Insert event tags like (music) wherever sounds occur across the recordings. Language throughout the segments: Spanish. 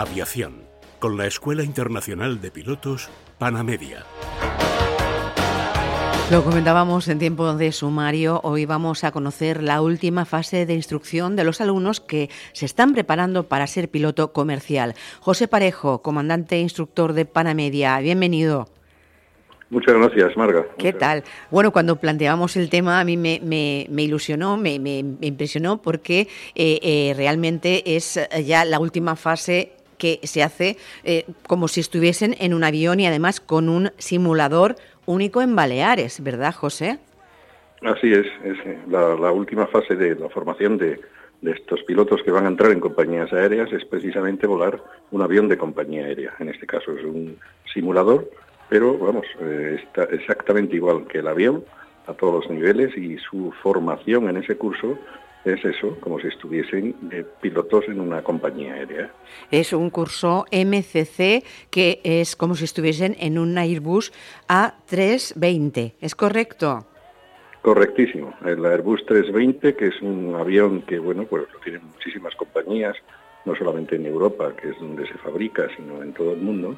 Aviación, con la Escuela Internacional de Pilotos Panamedia. Lo comentábamos en tiempo de sumario. Hoy vamos a conocer la última fase de instrucción de los alumnos que se están preparando para ser piloto comercial. José Parejo, comandante e instructor de Panamedia, bienvenido. Muchas gracias, Marga. ¿Qué tal? Bueno, cuando planteamos el tema a mí me, ilusionó, me, impresionó porque eh, eh, realmente es ya la última fase que se hace eh, como si estuviesen en un avión y además con un simulador único en Baleares, ¿verdad, José? Así es, es eh, la, última fase de la formación de, estos pilotos que van a entrar en compañías aéreas es precisamente volar un avión de compañía aérea. En este caso es un simulador, pero vamos, eh, está exactamente igual que el avión a todos los niveles y su formación en ese curso es eso, como si estuviesen pilotos en una compañía aérea. Es un curso MCC que es como si estuviesen en un Airbus A320, ¿es correcto? Correctísimo. El Airbus 320, que es un avión que, bueno, pues lo tienen muchísimas compañías, no solamente en Europa, que es donde se fabrica, sino en todo el mundo.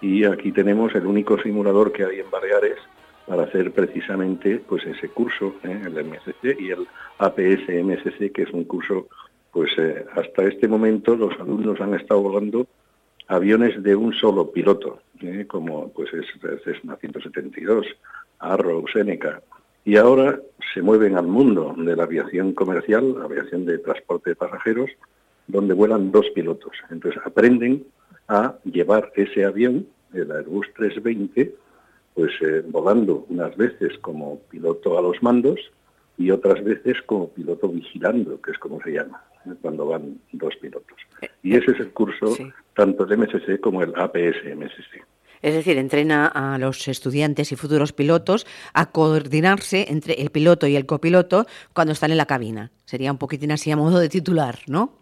Y aquí tenemos el único simulador que hay en Baleares, para hacer precisamente pues ese curso, ¿eh? el MSC y el APS MSC, que es un curso, pues eh, hasta este momento los alumnos han estado volando aviones de un solo piloto, ¿eh? como pues es Cessna 172, Arrow, Seneca, y ahora se mueven al mundo de la aviación comercial, aviación de transporte de pasajeros, donde vuelan dos pilotos. Entonces aprenden a llevar ese avión, el Airbus 320, pues eh, volando unas veces como piloto a los mandos y otras veces como piloto vigilando, que es como se llama, ¿eh? cuando van dos pilotos. Y ese es el curso tanto del MSC como el APS-MSC. Es decir, entrena a los estudiantes y futuros pilotos a coordinarse entre el piloto y el copiloto cuando están en la cabina. Sería un poquitín así a modo de titular, ¿no?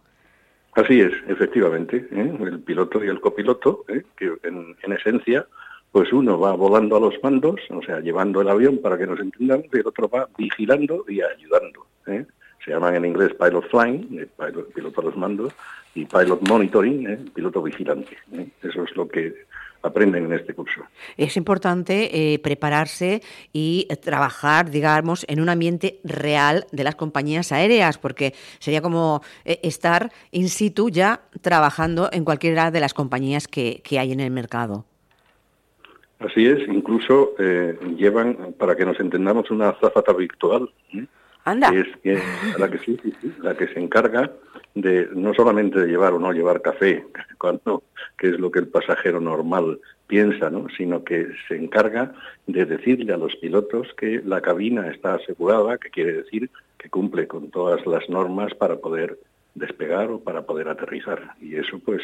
Así es, efectivamente. ¿eh? El piloto y el copiloto, que en esencia pues uno va volando a los mandos, o sea, llevando el avión para que nos entendamos, y el otro va vigilando y ayudando. ¿eh? Se llaman en inglés pilot flying, eh, piloto a los mandos, y pilot monitoring, ¿eh? piloto vigilante. Eso es lo que aprenden en este curso. Es importante prepararse y trabajar, digamos, en un ambiente real de las compañías aéreas, porque sería como estar in situ ya trabajando en cualquiera de las compañías que hay en el mercado. Así es, incluso eh, llevan, para que nos entendamos, una azafata virtual. ¿eh? Anda. Que es la, que, sí, la que se encarga de no solamente de llevar o no llevar café, (laughs) cuando, que es lo que el pasajero normal piensa, ¿no? sino que se encarga de decirle a los pilotos que la cabina está asegurada, que quiere decir que cumple con todas las normas para poder despegar o para poder aterrizar. Y eso pues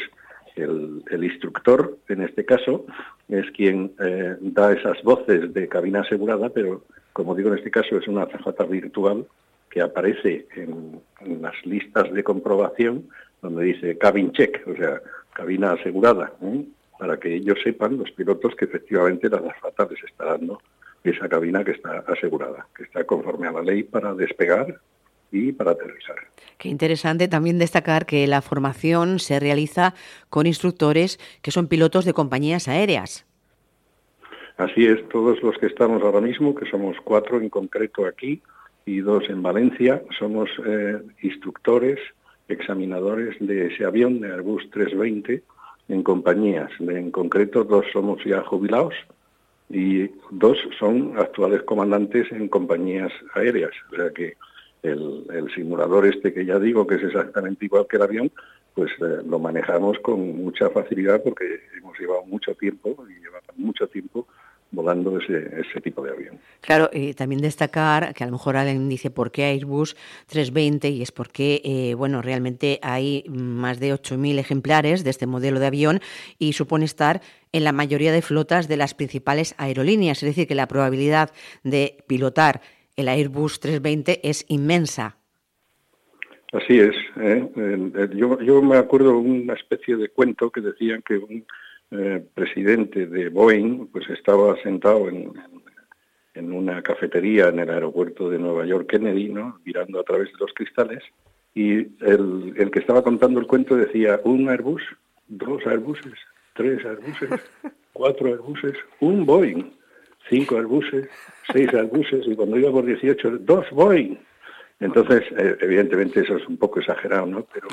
el, instructor, en este caso, es quien eh, da esas voces de cabina asegurada, pero como digo, en este caso es una azafata virtual que aparece en, las listas de comprobación donde dice cabin check, o sea, cabina asegurada, ¿eh? para que ellos sepan, los pilotos, que efectivamente la azafata les está dando esa cabina que está asegurada, que está conforme a la ley para despegar y para aterrizar. Qué interesante también destacar que la formación se realiza con instructores que son pilotos de compañías aéreas. Así es, todos los que estamos ahora mismo, que somos cuatro en concreto aquí y dos en Valencia, somos eh, instructores, examinadores de ese avión, de Airbus 320, en compañías. En concreto, dos somos ya jubilados y dos son actuales comandantes en compañías aéreas. O sea que el, simulador este que ya digo que es exactamente igual que el avión, pues eh, lo manejamos con mucha facilidad porque hemos llevado mucho tiempo y llevamos mucho tiempo volando ese, tipo de avión. Claro, y también destacar que a lo mejor alguien dice por qué Airbus 320 y es porque, eh, bueno, realmente hay más de 8.000 ejemplares de este modelo de avión y supone estar en la mayoría de flotas de las principales aerolíneas, es decir, que la probabilidad de pilotar el Airbus 320 es inmensa. Así es. ¿eh? Yo, me acuerdo una especie de cuento que decían que un eh, presidente de Boeing pues estaba sentado en, en, una cafetería en el aeropuerto de Nueva York Kennedy, ¿no? mirando a través de los cristales, y el, el que estaba contando el cuento decía un Airbus, dos Airbuses, tres Airbuses, cuatro Airbuses, un Boeing, cinco Airbuses, seis Airbuses, y cuando iba por 18, dos Boeing. Entonces, eh, evidentemente eso es un poco exagerado, ¿no? Pero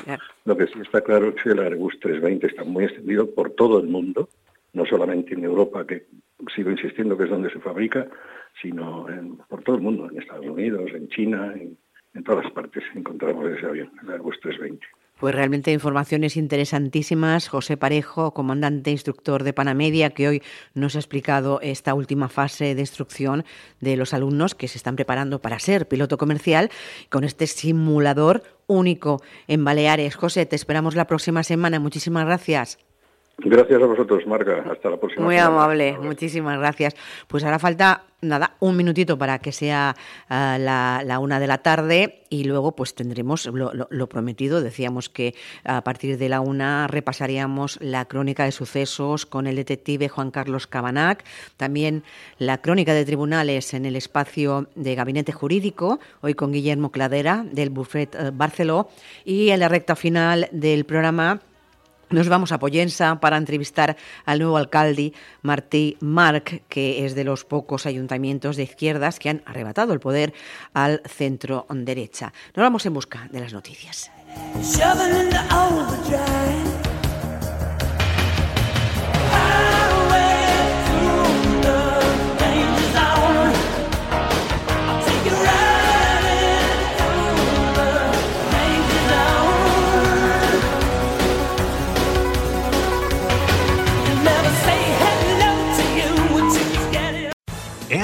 lo que sí está claro es que el Airbus 320 está muy extendido por todo el mundo, no solamente en Europa, que sigo insistiendo que es donde se fabrica, sino por todo el mundo, en Estados Unidos, en China, en, en todas partes encontramos ese avión, el Airbus 320. Pues realmente informaciones interesantísimas. José Parejo, comandante instructor de Panamedia, que hoy nos ha explicado esta última fase de instrucción de los alumnos que se están preparando para ser piloto comercial con este simulador único en Baleares. José, te esperamos la próxima semana. Muchísimas gracias. Gracias a vosotros, Marga. Hasta la próxima. Muy amable, muchísimas gracias. Pues ahora falta nada, un minutito para que sea uh, la, la, una de la tarde y luego pues tendremos lo, lo, lo, prometido. Decíamos que a partir de la una repasaríamos la crónica de sucesos con el detective Juan Carlos Cabanac, también la crónica de tribunales en el espacio de gabinete jurídico, hoy con Guillermo Cladera del Buffet uh, Barceló y en la recta final del programa nos vamos a Pollensa para entrevistar al nuevo alcalde Martí Marc, que es de los pocos ayuntamientos de izquierdas que han arrebatado el poder al centro derecha. Nos vamos en busca de las noticias.